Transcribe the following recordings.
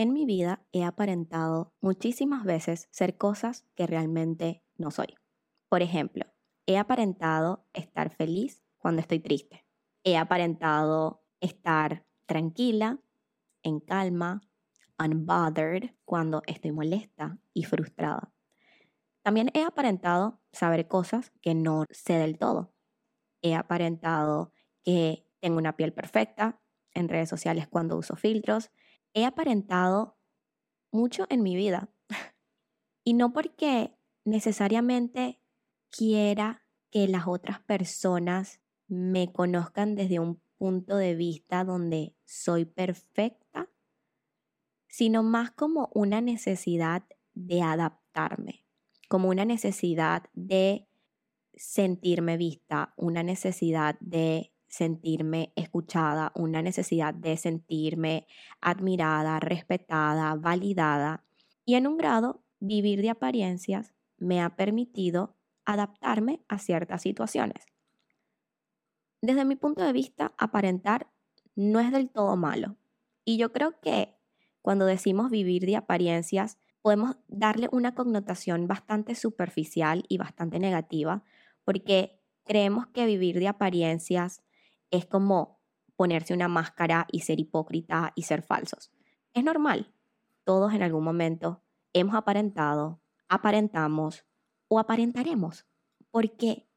En mi vida he aparentado muchísimas veces ser cosas que realmente no soy. Por ejemplo, he aparentado estar feliz cuando estoy triste. He aparentado estar tranquila, en calma, unbothered cuando estoy molesta y frustrada. También he aparentado saber cosas que no sé del todo. He aparentado que tengo una piel perfecta en redes sociales cuando uso filtros. He aparentado mucho en mi vida. y no porque necesariamente quiera que las otras personas me conozcan desde un punto de vista donde soy perfecta, sino más como una necesidad de adaptarme como una necesidad de sentirme vista, una necesidad de sentirme escuchada, una necesidad de sentirme admirada, respetada, validada. Y en un grado, vivir de apariencias me ha permitido adaptarme a ciertas situaciones. Desde mi punto de vista, aparentar no es del todo malo. Y yo creo que cuando decimos vivir de apariencias, podemos darle una connotación bastante superficial y bastante negativa, porque creemos que vivir de apariencias es como ponerse una máscara y ser hipócrita y ser falsos. Es normal. Todos en algún momento hemos aparentado, aparentamos o aparentaremos, porque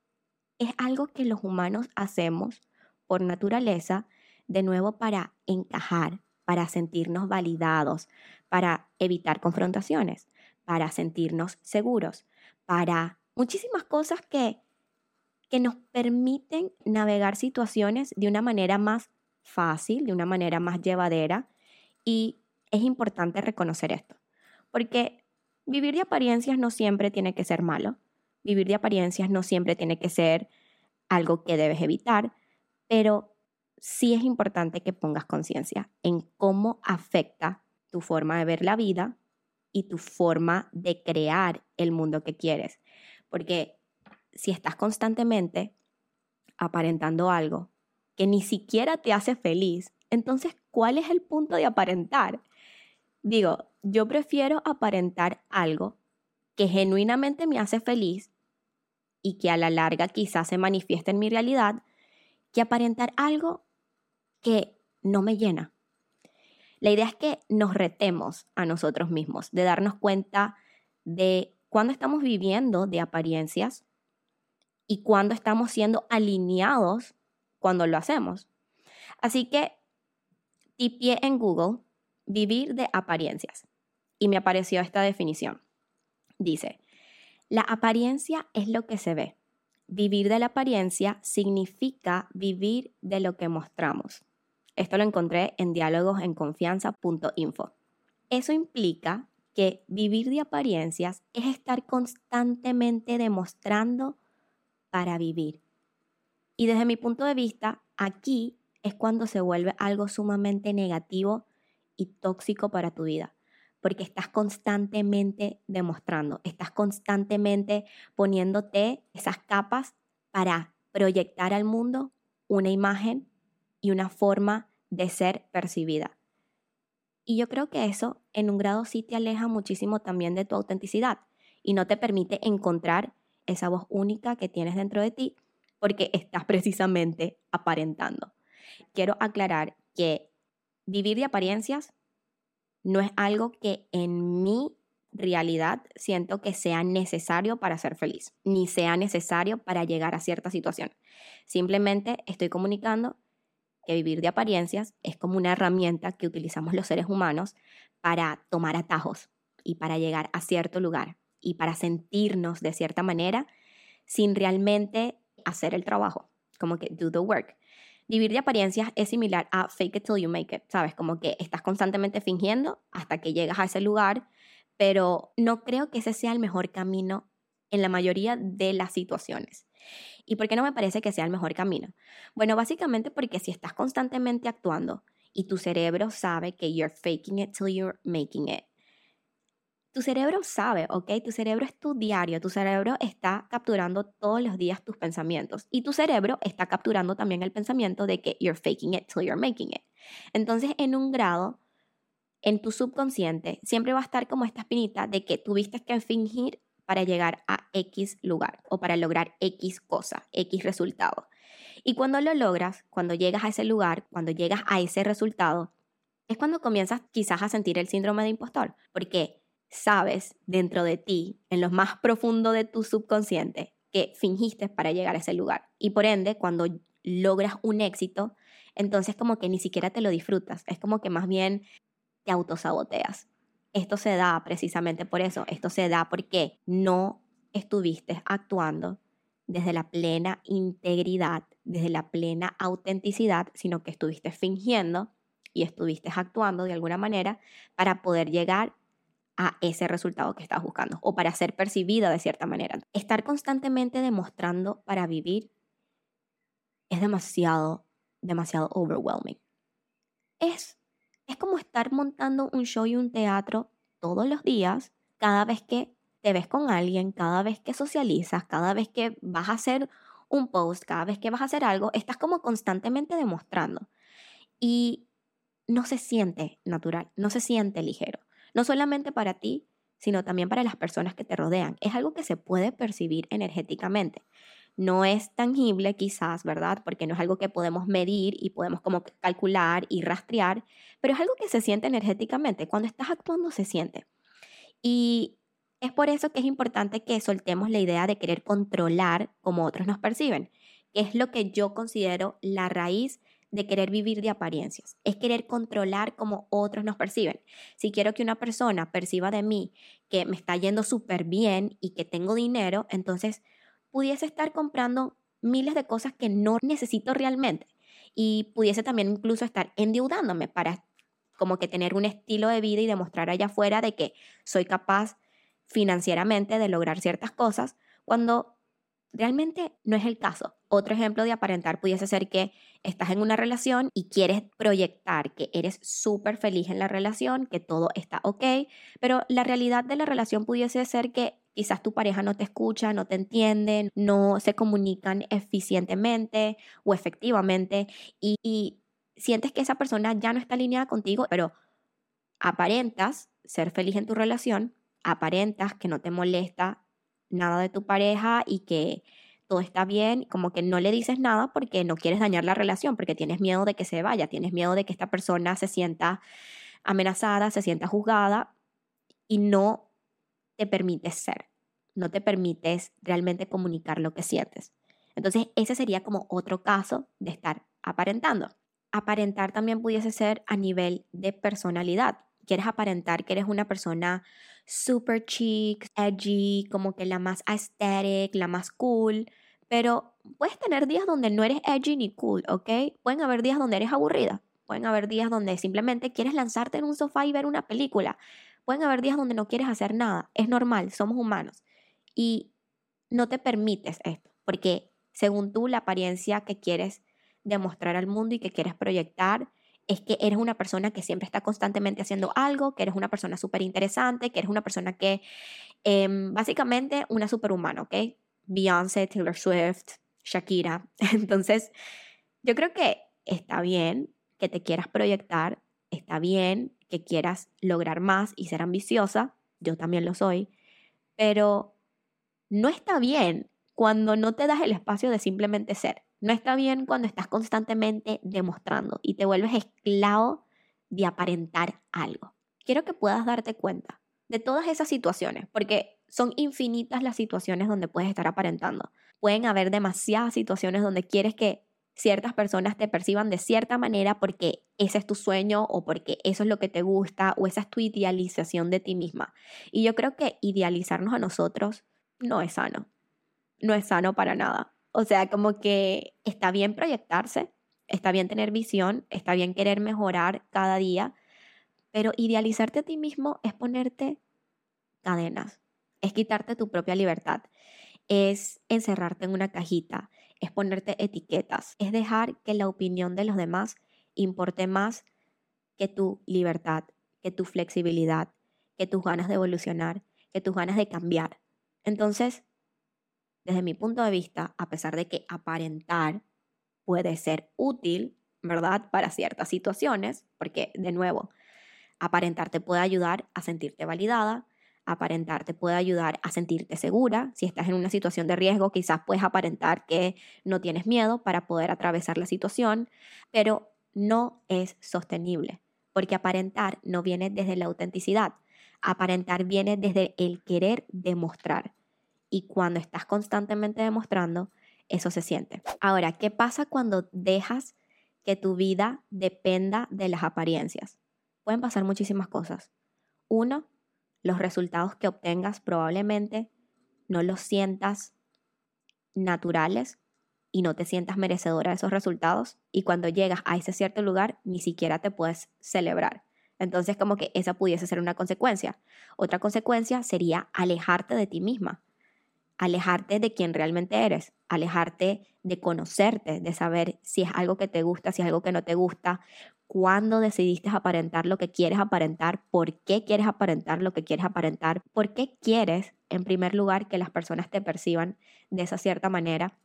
es algo que los humanos hacemos por naturaleza, de nuevo para encajar, para sentirnos validados, para evitar confrontaciones, para sentirnos seguros, para muchísimas cosas que, que nos permiten navegar situaciones de una manera más fácil, de una manera más llevadera. Y es importante reconocer esto, porque vivir de apariencias no siempre tiene que ser malo, vivir de apariencias no siempre tiene que ser algo que debes evitar, pero sí es importante que pongas conciencia en cómo afecta tu forma de ver la vida y tu forma de crear el mundo que quieres. Porque si estás constantemente aparentando algo que ni siquiera te hace feliz, entonces, ¿cuál es el punto de aparentar? Digo, yo prefiero aparentar algo que genuinamente me hace feliz y que a la larga quizás se manifieste en mi realidad, que aparentar algo que no me llena. La idea es que nos retemos a nosotros mismos, de darnos cuenta de cuándo estamos viviendo de apariencias y cuándo estamos siendo alineados cuando lo hacemos. Así que tipié en Google vivir de apariencias y me apareció esta definición. Dice, la apariencia es lo que se ve. Vivir de la apariencia significa vivir de lo que mostramos. Esto lo encontré en diálogosenconfianza.info. Eso implica que vivir de apariencias es estar constantemente demostrando para vivir. Y desde mi punto de vista, aquí es cuando se vuelve algo sumamente negativo y tóxico para tu vida, porque estás constantemente demostrando, estás constantemente poniéndote esas capas para proyectar al mundo una imagen y una forma de ser percibida. Y yo creo que eso en un grado sí te aleja muchísimo también de tu autenticidad y no te permite encontrar esa voz única que tienes dentro de ti porque estás precisamente aparentando. Quiero aclarar que vivir de apariencias no es algo que en mi realidad siento que sea necesario para ser feliz, ni sea necesario para llegar a cierta situación. Simplemente estoy comunicando que vivir de apariencias es como una herramienta que utilizamos los seres humanos para tomar atajos y para llegar a cierto lugar y para sentirnos de cierta manera sin realmente hacer el trabajo, como que do the work. Vivir de apariencias es similar a fake it till you make it, ¿sabes? Como que estás constantemente fingiendo hasta que llegas a ese lugar, pero no creo que ese sea el mejor camino en la mayoría de las situaciones. ¿Y por qué no me parece que sea el mejor camino? Bueno, básicamente porque si estás constantemente actuando y tu cerebro sabe que you're faking it till you're making it, tu cerebro sabe, ¿ok? Tu cerebro es tu diario, tu cerebro está capturando todos los días tus pensamientos y tu cerebro está capturando también el pensamiento de que you're faking it till you're making it. Entonces, en un grado, en tu subconsciente siempre va a estar como esta espinita de que tuviste que fingir para llegar a X lugar o para lograr X cosa, X resultado. Y cuando lo logras, cuando llegas a ese lugar, cuando llegas a ese resultado, es cuando comienzas quizás a sentir el síndrome de impostor, porque sabes dentro de ti, en lo más profundo de tu subconsciente, que fingiste para llegar a ese lugar. Y por ende, cuando logras un éxito, entonces como que ni siquiera te lo disfrutas, es como que más bien te autosaboteas. Esto se da precisamente por eso, esto se da porque no estuviste actuando desde la plena integridad, desde la plena autenticidad, sino que estuviste fingiendo y estuviste actuando de alguna manera para poder llegar a ese resultado que estás buscando o para ser percibida de cierta manera. Estar constantemente demostrando para vivir es demasiado, demasiado overwhelming. Es, es como estar montando un show y un teatro todos los días, cada vez que te ves con alguien, cada vez que socializas, cada vez que vas a hacer un post, cada vez que vas a hacer algo, estás como constantemente demostrando. Y no se siente natural, no se siente ligero. No solamente para ti, sino también para las personas que te rodean. Es algo que se puede percibir energéticamente. No es tangible quizás, ¿verdad? Porque no es algo que podemos medir y podemos como calcular y rastrear, pero es algo que se siente energéticamente. Cuando estás actuando se siente. Y es por eso que es importante que soltemos la idea de querer controlar como otros nos perciben, que es lo que yo considero la raíz de querer vivir de apariencias, es querer controlar como otros nos perciben. Si quiero que una persona perciba de mí que me está yendo súper bien y que tengo dinero, entonces pudiese estar comprando miles de cosas que no necesito realmente y pudiese también incluso estar endeudándome para como que tener un estilo de vida y demostrar allá afuera de que soy capaz financieramente de lograr ciertas cosas cuando realmente no es el caso. Otro ejemplo de aparentar pudiese ser que estás en una relación y quieres proyectar que eres súper feliz en la relación, que todo está ok, pero la realidad de la relación pudiese ser que quizás tu pareja no te escucha, no te entiende, no se comunican eficientemente o efectivamente y, y sientes que esa persona ya no está alineada contigo, pero aparentas ser feliz en tu relación, aparentas que no te molesta nada de tu pareja y que todo está bien, como que no le dices nada porque no quieres dañar la relación, porque tienes miedo de que se vaya, tienes miedo de que esta persona se sienta amenazada, se sienta juzgada y no te permites ser, no te permites realmente comunicar lo que sientes. Entonces, ese sería como otro caso de estar aparentando. Aparentar también pudiese ser a nivel de personalidad. Quieres aparentar que eres una persona super chic, edgy, como que la más aesthetic, la más cool, pero puedes tener días donde no eres edgy ni cool, ¿ok? Pueden haber días donde eres aburrida, pueden haber días donde simplemente quieres lanzarte en un sofá y ver una película, pueden haber días donde no quieres hacer nada, es normal, somos humanos y no te permites esto, porque según tú la apariencia que quieres demostrar al mundo y que quieres proyectar es que eres una persona que siempre está constantemente haciendo algo, que eres una persona súper interesante, que eres una persona que, em, básicamente, una superhumana, ¿ok? Beyoncé, Taylor Swift, Shakira. Entonces, yo creo que está bien que te quieras proyectar, está bien que quieras lograr más y ser ambiciosa, yo también lo soy, pero no está bien cuando no te das el espacio de simplemente ser. No está bien cuando estás constantemente demostrando y te vuelves esclavo de aparentar algo. Quiero que puedas darte cuenta de todas esas situaciones, porque son infinitas las situaciones donde puedes estar aparentando. Pueden haber demasiadas situaciones donde quieres que ciertas personas te perciban de cierta manera porque ese es tu sueño o porque eso es lo que te gusta o esa es tu idealización de ti misma. Y yo creo que idealizarnos a nosotros no es sano. No es sano para nada. O sea, como que está bien proyectarse, está bien tener visión, está bien querer mejorar cada día, pero idealizarte a ti mismo es ponerte cadenas, es quitarte tu propia libertad, es encerrarte en una cajita, es ponerte etiquetas, es dejar que la opinión de los demás importe más que tu libertad, que tu flexibilidad, que tus ganas de evolucionar, que tus ganas de cambiar. Entonces, desde mi punto de vista, a pesar de que aparentar puede ser útil, ¿verdad? Para ciertas situaciones, porque de nuevo, Aparentar te puede ayudar a sentirte validada, aparentar te puede ayudar a sentirte segura. Si estás en una situación de riesgo, quizás puedes aparentar que no tienes miedo para poder atravesar la situación, pero no es sostenible, porque aparentar no viene desde la autenticidad, aparentar viene desde el querer demostrar. Y cuando estás constantemente demostrando, eso se siente. Ahora, ¿qué pasa cuando dejas que tu vida dependa de las apariencias? Pueden pasar muchísimas cosas. Uno, los resultados que obtengas probablemente no los sientas naturales y no te sientas merecedora de esos resultados y cuando llegas a ese cierto lugar ni siquiera te puedes celebrar. Entonces como que esa pudiese ser una consecuencia. Otra consecuencia sería alejarte de ti misma, alejarte de quien realmente eres, alejarte de conocerte, de saber si es algo que te gusta, si es algo que no te gusta, cuándo decidiste aparentar lo que quieres aparentar, por qué quieres aparentar lo que quieres aparentar, por qué quieres, en primer lugar, que las personas te perciban de esa cierta manera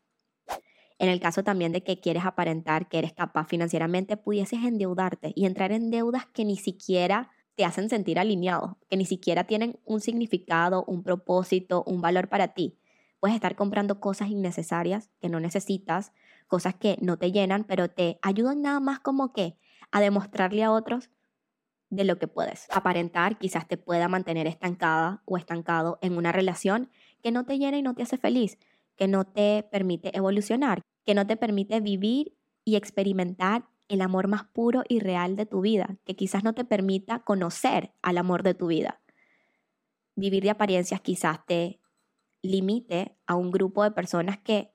en el caso también de que quieres aparentar que eres capaz financieramente, pudieses endeudarte y entrar en deudas que ni siquiera te hacen sentir alineado, que ni siquiera tienen un significado, un propósito, un valor para ti. Puedes estar comprando cosas innecesarias que no necesitas, cosas que no te llenan, pero te ayudan nada más como que a demostrarle a otros de lo que puedes. Aparentar quizás te pueda mantener estancada o estancado en una relación que no te llena y no te hace feliz, que no te permite evolucionar, que no te permite vivir y experimentar el amor más puro y real de tu vida, que quizás no te permita conocer al amor de tu vida. Vivir de apariencias quizás te limite a un grupo de personas que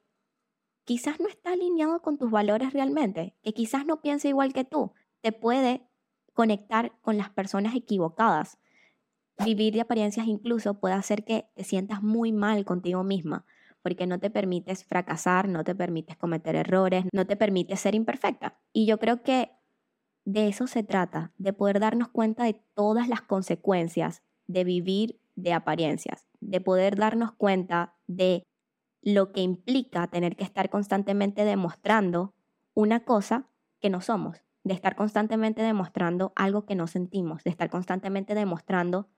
quizás no está alineado con tus valores realmente, que quizás no piensa igual que tú, te puede conectar con las personas equivocadas. Vivir de apariencias incluso puede hacer que te sientas muy mal contigo misma, porque no te permites fracasar, no te permites cometer errores, no te permites ser imperfecta. Y yo creo que de eso se trata, de poder darnos cuenta de todas las consecuencias de vivir de apariencias, de poder darnos cuenta de lo que implica tener que estar constantemente demostrando una cosa que no somos, de estar constantemente demostrando algo que no sentimos, de estar constantemente demostrando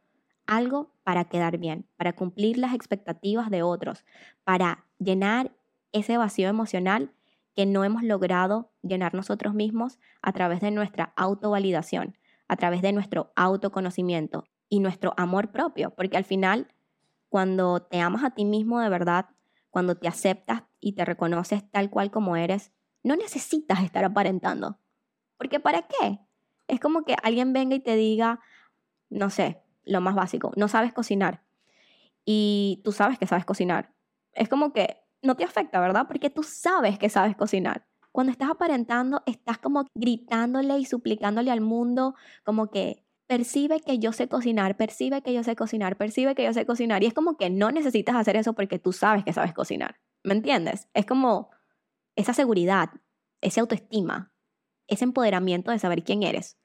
algo para quedar bien, para cumplir las expectativas de otros, para llenar ese vacío emocional que no hemos logrado llenar nosotros mismos a través de nuestra autovalidación, a través de nuestro autoconocimiento y nuestro amor propio, porque al final, cuando te amas a ti mismo de verdad, cuando te aceptas y te reconoces tal cual como eres, no necesitas estar aparentando. Porque ¿para qué? Es como que alguien venga y te diga, no sé, lo más básico, no sabes cocinar y tú sabes que sabes cocinar. Es como que no te afecta, ¿verdad? Porque tú sabes que sabes cocinar. Cuando estás aparentando, estás como gritándole y suplicándole al mundo, como que percibe que yo sé cocinar, percibe que yo sé cocinar, percibe que yo sé cocinar. Y es como que no necesitas hacer eso porque tú sabes que sabes cocinar. ¿Me entiendes? Es como esa seguridad, esa autoestima, ese empoderamiento de saber quién eres.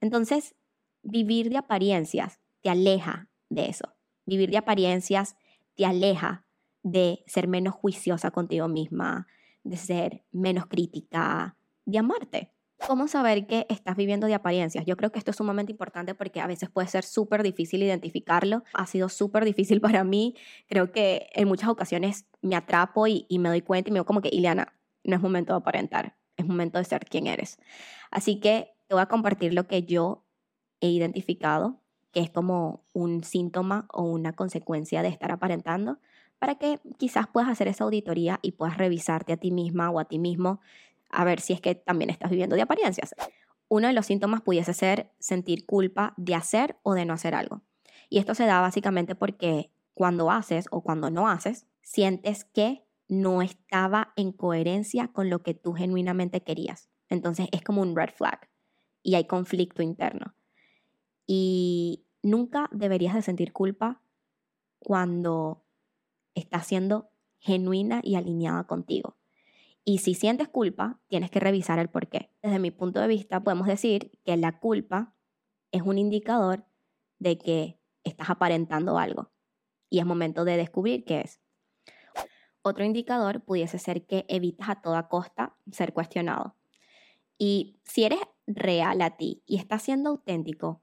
Entonces, vivir de apariencias te aleja de eso. Vivir de apariencias te aleja de ser menos juiciosa contigo misma, de ser menos crítica, de amarte. ¿Cómo saber que estás viviendo de apariencias? Yo creo que esto es sumamente importante porque a veces puede ser súper difícil identificarlo. Ha sido súper difícil para mí. Creo que en muchas ocasiones me atrapo y, me doy cuenta y me digo como que, Ileana, no es momento de aparentar, es momento de ser quien eres. Así que te voy a compartir lo que yo he identificado que es como un síntoma o una consecuencia de estar aparentando, para que quizás puedas hacer esa auditoría y puedas revisarte a ti misma o a ti mismo a ver si es que también estás viviendo de apariencias. Uno de los síntomas pudiese ser sentir culpa de hacer o de no hacer algo. Y esto se da básicamente porque cuando haces o cuando no haces, sientes que no estaba en coherencia con lo que tú genuinamente querías. Entonces es como un red flag y hay conflicto interno. Y Nunca deberías de sentir culpa cuando estás siendo genuina y alineada contigo. Y si sientes culpa, tienes que revisar el por qué. Desde mi punto de vista, podemos decir que la culpa es un indicador de que estás aparentando algo y es momento de descubrir qué es. Otro indicador pudiese ser que evitas a toda costa ser cuestionado. Y si eres real a ti y estás siendo auténtico,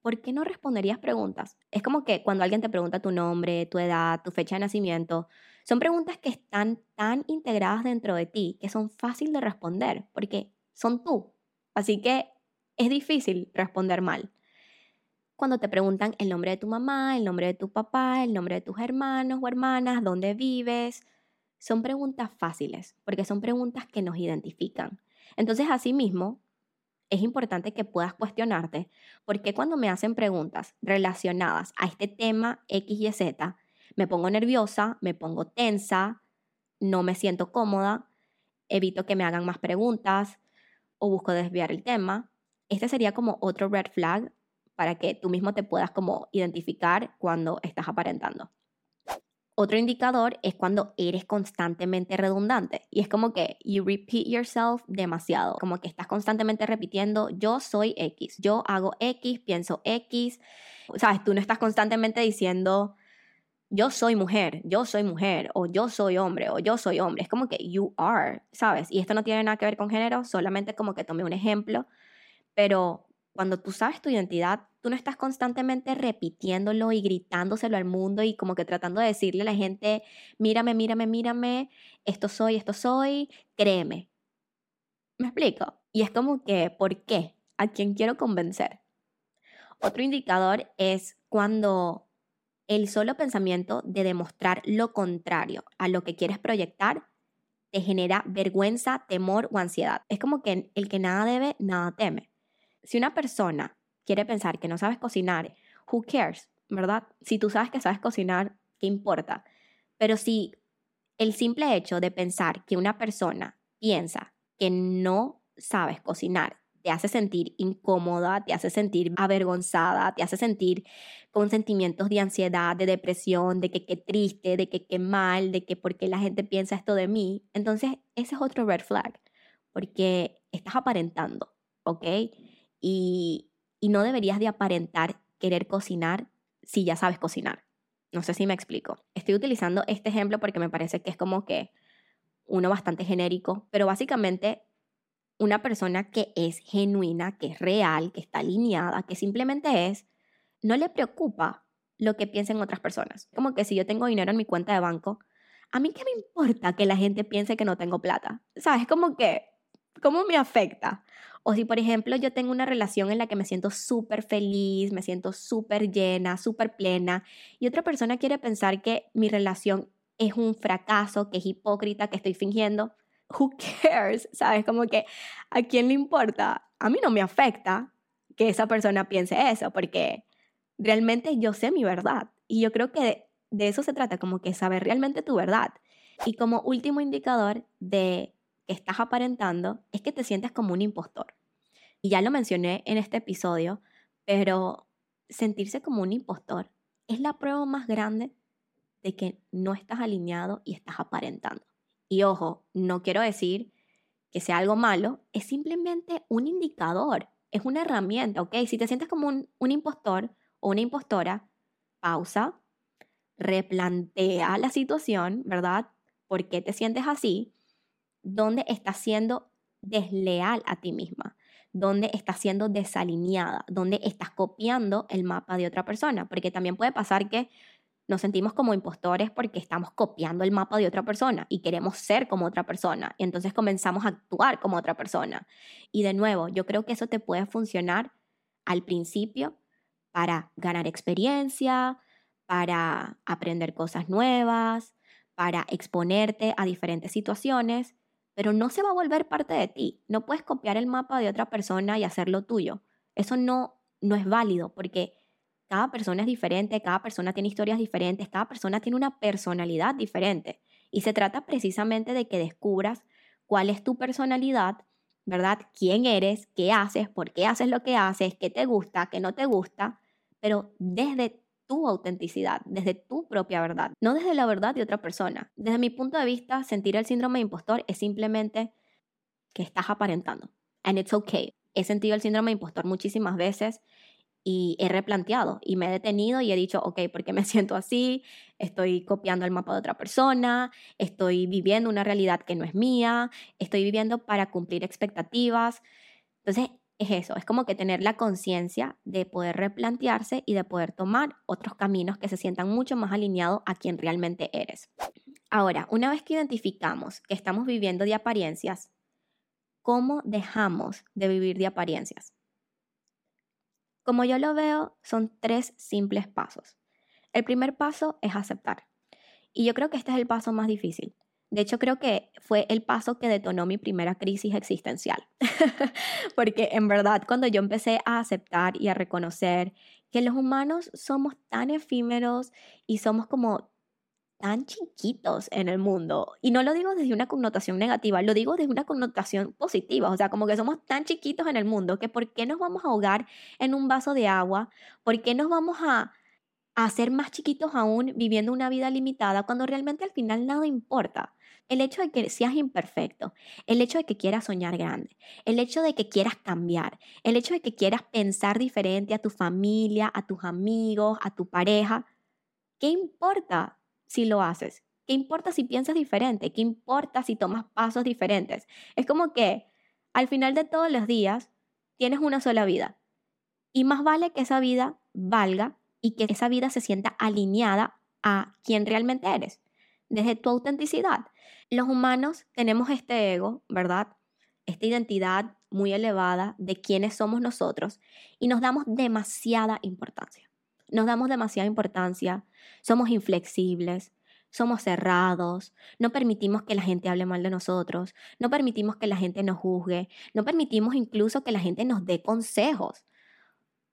¿por qué no responderías preguntas? Es como que cuando alguien te pregunta tu nombre, tu edad, tu fecha de nacimiento, son preguntas que están tan integradas dentro de ti que son fáciles de responder porque son tú. Así que es difícil responder mal. Cuando te preguntan el nombre de tu mamá, el nombre de tu papá, el nombre de tus hermanos o hermanas, dónde vives, son preguntas fáciles porque son preguntas que nos identifican. Entonces, asimismo, es importante que puedas cuestionarte por qué cuando me hacen preguntas relacionadas a este tema X y Z, me pongo nerviosa, me pongo tensa, no me siento cómoda, evito que me hagan más preguntas o busco desviar el tema. Este sería como otro red flag para que tú mismo te puedas como identificar cuando estás aparentando. Otro indicador es cuando eres constantemente redundante y es como que you repeat yourself demasiado, como que estás constantemente repitiendo yo soy X, yo hago X, pienso X, sabes, tú no estás constantemente diciendo yo soy mujer, yo soy mujer, o yo soy hombre, o yo soy hombre. Es como que you are, ¿sabes? Y esto no tiene nada que ver con género, solamente como que tomé un ejemplo, pero cuando tú sabes tu identidad, tú no estás constantemente repitiéndolo y gritándoselo al mundo y como que tratando de decirle a la gente, mírame, mírame, mírame, esto soy, esto soy, créeme. ¿Me explico? Y es como que, ¿por qué? ¿A quién quiero convencer? Otro indicador es cuando el solo pensamiento de demostrar lo contrario a lo que quieres proyectar te genera vergüenza, temor o ansiedad. Es como que el que nada debe, nada teme si una persona quiere pensar que no sabes cocinar, who cares, ¿verdad? Si tú sabes que sabes cocinar, ¿qué importa? Pero si el simple hecho de pensar que una persona piensa que no sabes cocinar te hace sentir incómoda, te hace sentir avergonzada, te hace sentir con sentimientos de ansiedad, de depresión, de que qué triste, de que qué mal, de que por qué la gente piensa esto de mí, entonces ese es otro red flag, porque estás aparentando, ¿ok? y, no deberías de aparentar querer cocinar si ya sabes cocinar. No sé si me explico. Estoy utilizando este ejemplo porque me parece que es como que uno bastante genérico, pero básicamente una persona que es genuina, que es real, que está alineada, que simplemente es, no le preocupa lo que piensen otras personas. Como que si yo tengo dinero en mi cuenta de banco, a mí qué me importa que la gente piense que no tengo plata. ¿Sabes? Como que, ¿cómo me afecta? O si, por ejemplo, yo tengo una relación en la que me siento súper feliz, me siento súper llena, súper plena, y otra persona quiere pensar que mi relación es un fracaso, que es hipócrita, que estoy fingiendo, who cares? ¿Sabes? Como que a quién le importa. A mí no me afecta que esa persona piense eso, porque realmente yo sé mi verdad. Y yo creo que de eso se trata, como que saber realmente tu verdad. Y como último indicador de que estás aparentando es que te sientes como un impostor. Y ya lo mencioné en este episodio, pero sentirse como un impostor es la prueba más grande de que no estás alineado y estás aparentando. Y ojo, no quiero decir que sea algo malo, es simplemente un indicador, es una herramienta, ¿ok? Si te sientes como un, un impostor o una impostora, pausa, replantea la situación, ¿verdad? ¿Por qué te sientes así? ¿Dónde estás siendo desleal a ti misma? ¿Dónde estás siendo desalineada? ¿Dónde estás copiando el mapa de otra persona? Porque también puede pasar que nos sentimos como impostores porque estamos copiando el mapa de otra persona y queremos ser como otra persona. Y entonces comenzamos a actuar como otra persona. Y de nuevo, yo creo que eso te puede funcionar al principio para ganar experiencia, para aprender cosas nuevas, para exponerte a diferentes situaciones, pero no se va a volver parte de ti. No puedes copiar el mapa de otra persona y hacerlo tuyo. Eso no, no es válido porque cada persona es diferente, cada persona tiene historias diferentes, cada persona tiene una personalidad diferente. Y se trata precisamente de que descubras cuál es tu personalidad, ¿verdad? ¿Quién eres? ¿Qué haces? ¿Por qué haces lo que haces? ¿Qué te gusta? ¿Qué no te gusta? Pero desde tu autenticidad, desde tu propia verdad, no desde la verdad de otra persona. Desde mi punto de vista, sentir el síndrome de impostor es simplemente que estás aparentando. And it's okay. He sentido el síndrome de impostor muchísimas veces y he replanteado y me he detenido y he dicho, ok, ¿por qué me siento así? Estoy copiando el mapa de otra persona, estoy viviendo una realidad que no es mía, estoy viviendo para cumplir expectativas. Entonces, es eso, es como que tener la conciencia de poder replantearse y de poder tomar otros caminos que se sientan mucho más alineados a quien realmente eres. Ahora, una vez que identificamos que estamos viviendo de apariencias, ¿cómo dejamos de vivir de apariencias? Como yo lo veo, son tres simples pasos. El primer paso es aceptar. Y yo creo que este es el paso más difícil. De hecho, creo que fue el paso que detonó mi primera crisis existencial. Porque en verdad, cuando yo empecé a aceptar y a reconocer que los humanos somos tan efímeros y somos como tan chiquitos en el mundo. Y no lo digo desde una connotación negativa, lo digo desde una connotación positiva. O sea, como que somos tan chiquitos en el mundo que ¿por qué nos vamos a ahogar en un vaso de agua? ¿Por qué nos vamos a, a más chiquitos aún viviendo una vida limitada cuando realmente al final nada importa? El hecho de que seas imperfecto, el hecho de que quieras soñar grande, el hecho de que quieras cambiar, el hecho de que quieras pensar diferente a tu familia, a tus amigos, a tu pareja, ¿qué importa si lo haces? ¿Qué importa si piensas diferente? ¿Qué importa si tomas pasos diferentes? Es como que al final de todos los días tienes una sola vida y más vale que esa vida valga y que esa vida se sienta alineada a quien realmente eres, desde tu autenticidad. Los humanos tenemos este ego, ¿verdad? Esta identidad muy elevada de quiénes somos nosotros y nos damos demasiada importancia. Nos damos demasiada importancia, somos inflexibles, somos cerrados, no permitimos que la gente hable mal de nosotros, no permitimos que la gente nos juzgue, no permitimos incluso que la gente nos dé consejos,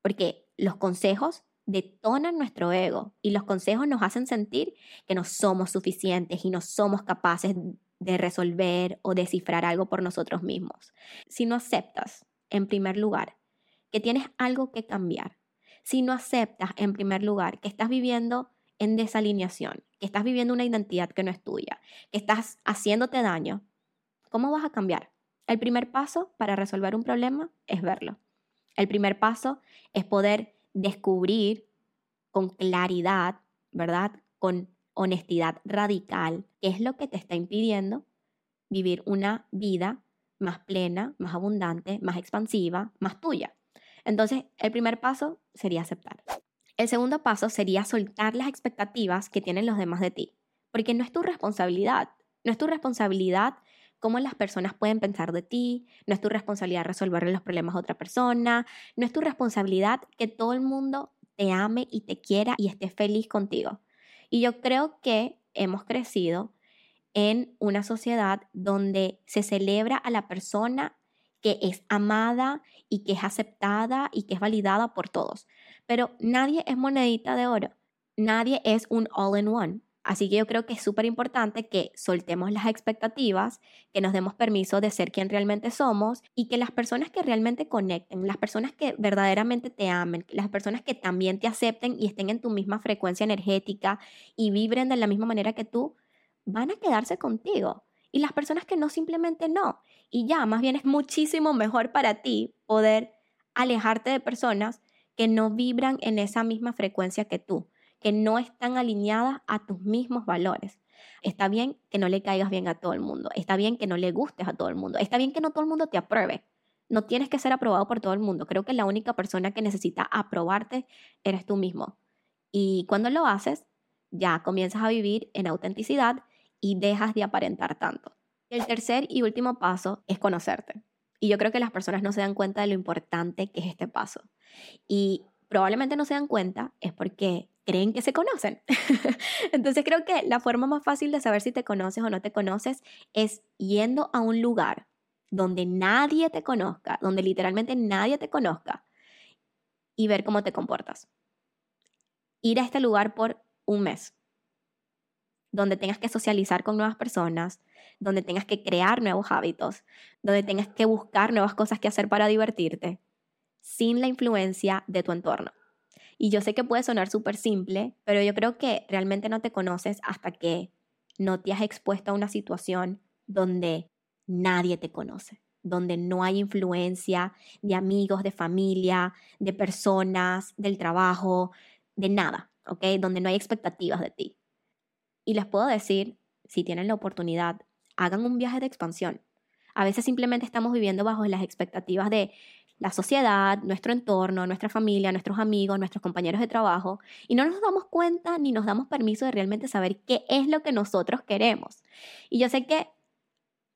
porque los consejos detonan nuestro ego y los consejos nos hacen sentir que no somos suficientes y no somos capaces de resolver o descifrar algo por nosotros mismos. Si no aceptas, en primer lugar, que tienes algo que cambiar, si no aceptas, en primer lugar, que estás viviendo en desalineación, que estás viviendo una identidad que no es tuya, que estás haciéndote daño, ¿cómo vas a cambiar? El primer paso para resolver un problema es verlo. El primer paso es poder descubrir con claridad, ¿verdad? Con honestidad radical, qué es lo que te está impidiendo vivir una vida más plena, más abundante, más expansiva, más tuya. Entonces, el primer paso sería aceptar. El segundo paso sería soltar las expectativas que tienen los demás de ti, porque no es tu responsabilidad, no es tu responsabilidad cómo las personas pueden pensar de ti, no es tu responsabilidad resolverle los problemas a otra persona, no es tu responsabilidad que todo el mundo te ame y te quiera y esté feliz contigo. Y yo creo que hemos crecido en una sociedad donde se celebra a la persona que es amada y que es aceptada y que es validada por todos. Pero nadie es monedita de oro, nadie es un all-in-one. Así que yo creo que es súper importante que soltemos las expectativas, que nos demos permiso de ser quien realmente somos y que las personas que realmente conecten, las personas que verdaderamente te amen, las personas que también te acepten y estén en tu misma frecuencia energética y vibren de la misma manera que tú, van a quedarse contigo. Y las personas que no, simplemente no. Y ya, más bien es muchísimo mejor para ti poder alejarte de personas que no vibran en esa misma frecuencia que tú que no están alineadas a tus mismos valores. Está bien que no le caigas bien a todo el mundo, está bien que no le gustes a todo el mundo, está bien que no todo el mundo te apruebe. No tienes que ser aprobado por todo el mundo. Creo que la única persona que necesita aprobarte eres tú mismo. Y cuando lo haces, ya comienzas a vivir en autenticidad y dejas de aparentar tanto. El tercer y último paso es conocerte. Y yo creo que las personas no se dan cuenta de lo importante que es este paso. Y probablemente no se dan cuenta es porque creen que se conocen. Entonces creo que la forma más fácil de saber si te conoces o no te conoces es yendo a un lugar donde nadie te conozca, donde literalmente nadie te conozca y ver cómo te comportas. Ir a este lugar por un mes, donde tengas que socializar con nuevas personas, donde tengas que crear nuevos hábitos, donde tengas que buscar nuevas cosas que hacer para divertirte, sin la influencia de tu entorno. Y yo sé que puede sonar súper simple, pero yo creo que realmente no te conoces hasta que no te has expuesto a una situación donde nadie te conoce, donde no hay influencia de amigos, de familia, de personas, del trabajo, de nada, ¿ok? Donde no hay expectativas de ti. Y les puedo decir, si tienen la oportunidad, hagan un viaje de expansión. A veces simplemente estamos viviendo bajo las expectativas de la sociedad, nuestro entorno, nuestra familia, nuestros amigos, nuestros compañeros de trabajo, y no nos damos cuenta ni nos damos permiso de realmente saber qué es lo que nosotros queremos. Y yo sé que,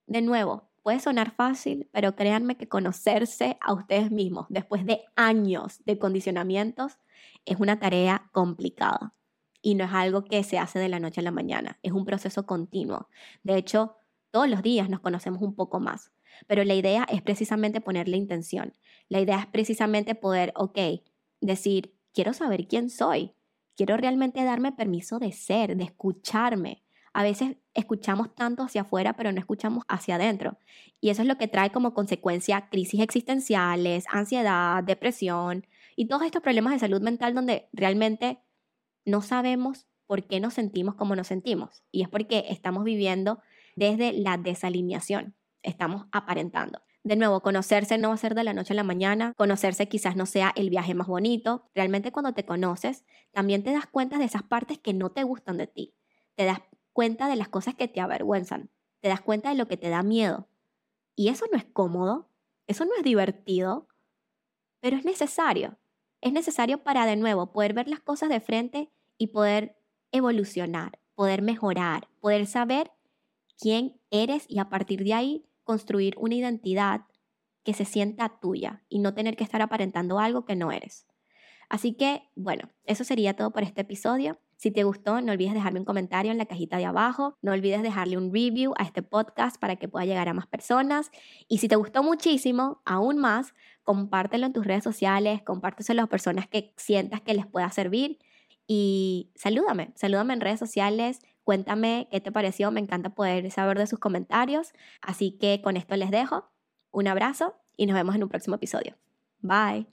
de nuevo, puede sonar fácil, pero créanme que conocerse a ustedes mismos después de años de condicionamientos es una tarea complicada y no es algo que se hace de la noche a la mañana, es un proceso continuo. De hecho, todos los días nos conocemos un poco más. Pero la idea es precisamente ponerle intención. La idea es precisamente poder, ok, decir, quiero saber quién soy. Quiero realmente darme permiso de ser, de escucharme. A veces escuchamos tanto hacia afuera, pero no escuchamos hacia adentro. Y eso es lo que trae como consecuencia crisis existenciales, ansiedad, depresión y todos estos problemas de salud mental donde realmente no sabemos por qué nos sentimos como nos sentimos. Y es porque estamos viviendo desde la desalineación estamos aparentando. De nuevo, conocerse no va a ser de la noche a la mañana, conocerse quizás no sea el viaje más bonito. Realmente cuando te conoces, también te das cuenta de esas partes que no te gustan de ti. Te das cuenta de las cosas que te avergüenzan. Te das cuenta de lo que te da miedo. Y eso no es cómodo, eso no es divertido, pero es necesario. Es necesario para, de nuevo, poder ver las cosas de frente y poder evolucionar, poder mejorar, poder saber quién eres y a partir de ahí construir una identidad que se sienta tuya y no tener que estar aparentando algo que no eres. Así que, bueno, eso sería todo por este episodio. Si te gustó, no olvides dejarme un comentario en la cajita de abajo, no olvides dejarle un review a este podcast para que pueda llegar a más personas. Y si te gustó muchísimo, aún más, compártelo en tus redes sociales, compártelo a las personas que sientas que les pueda servir. Y salúdame, salúdame en redes sociales, Cuéntame qué te pareció, me encanta poder saber de sus comentarios. Así que con esto les dejo. Un abrazo y nos vemos en un próximo episodio. Bye.